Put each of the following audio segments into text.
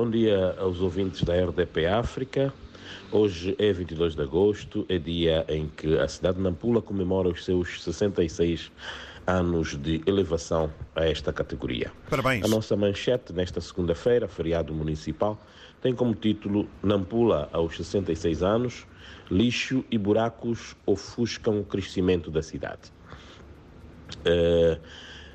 Bom dia aos ouvintes da RDP África. Hoje é 22 de agosto, é dia em que a cidade de Nampula comemora os seus 66 anos de elevação a esta categoria. Parabéns. A nossa manchete nesta segunda-feira, feriado municipal, tem como título Nampula aos 66 anos, lixo e buracos ofuscam o crescimento da cidade. Uh,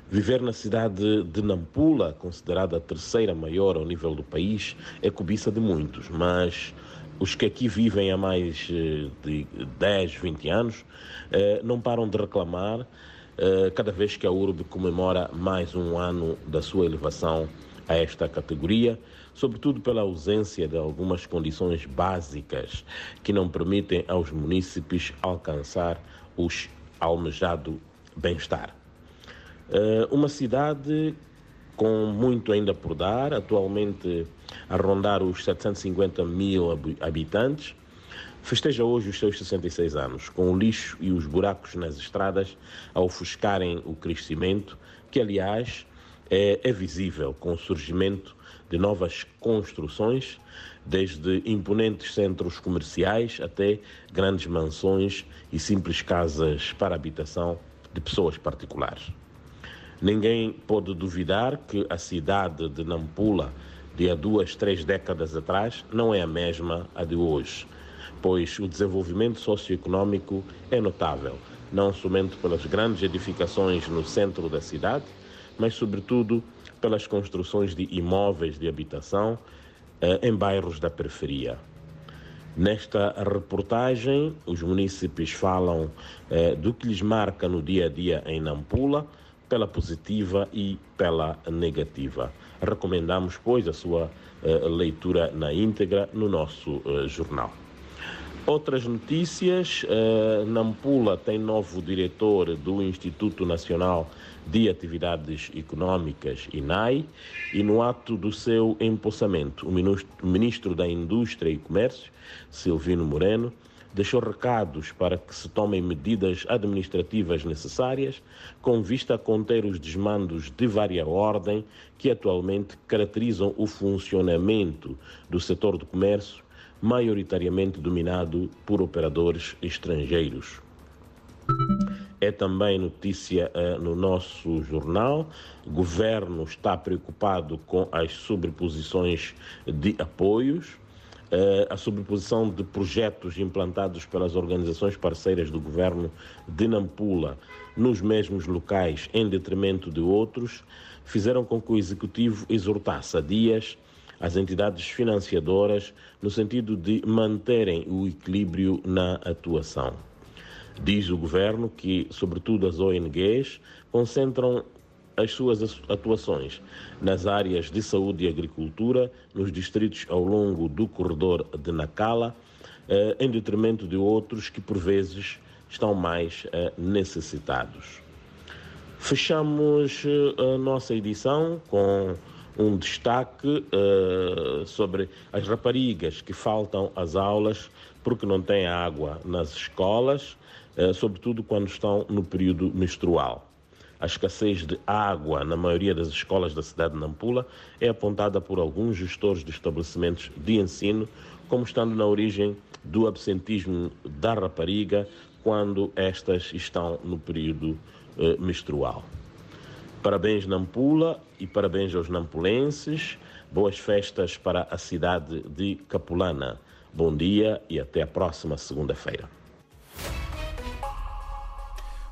Viver na cidade de Nampula, considerada a terceira maior ao nível do país, é cobiça de muitos, mas os que aqui vivem há mais eh, de 10, 20 anos eh, não param de reclamar eh, cada vez que a URB comemora mais um ano da sua elevação a esta categoria, sobretudo pela ausência de algumas condições básicas que não permitem aos munícipes alcançar os almejado bem-estar. Uh, uma cidade com muito ainda por dar, atualmente a rondar os 750 mil habitantes, festeja hoje os seus 66 anos, com o lixo e os buracos nas estradas a ofuscarem o crescimento, que aliás é, é visível com o surgimento de novas construções, desde imponentes centros comerciais até grandes mansões e simples casas para habitação de pessoas particulares. Ninguém pode duvidar que a cidade de Nampula, de há duas, três décadas atrás, não é a mesma a de hoje, pois o desenvolvimento socioeconômico é notável, não somente pelas grandes edificações no centro da cidade, mas, sobretudo, pelas construções de imóveis de habitação eh, em bairros da periferia. Nesta reportagem, os munícipes falam eh, do que lhes marca no dia a dia em Nampula pela positiva e pela negativa. Recomendamos, pois, a sua uh, leitura na íntegra no nosso uh, jornal. Outras notícias: uh, Nampula tem novo diretor do Instituto Nacional de Atividades Econômicas, INAI, e no ato do seu empossamento, o ministro, o ministro da Indústria e Comércio, Silvino Moreno, deixou recados para que se tomem medidas administrativas necessárias com vista a conter os desmandos de vária ordem que atualmente caracterizam o funcionamento do setor do comércio, maioritariamente dominado por operadores estrangeiros. É também notícia uh, no nosso jornal. O governo está preocupado com as sobreposições de apoios a sobreposição de projetos implantados pelas organizações parceiras do governo de Nampula nos mesmos locais em detrimento de outros, fizeram com que o executivo exortasse a dias as entidades financiadoras no sentido de manterem o equilíbrio na atuação. Diz o governo que, sobretudo as ONGs, concentram as suas atuações nas áreas de saúde e agricultura, nos distritos ao longo do corredor de Nacala, eh, em detrimento de outros que, por vezes, estão mais eh, necessitados. Fechamos eh, a nossa edição com um destaque sobre as raparigas que faltam às aulas porque não têm água nas escolas, sobretudo quando estão no período menstrual. A escassez de água na maioria das escolas da cidade de Nampula é apontada por alguns gestores de estabelecimentos de ensino como estando na origem do absentismo da rapariga quando estas estão no período eh, menstrual. Parabéns Nampula e parabéns aos nampulenses. Boas festas para a cidade de Capulana. Bom dia e até a próxima segunda-feira.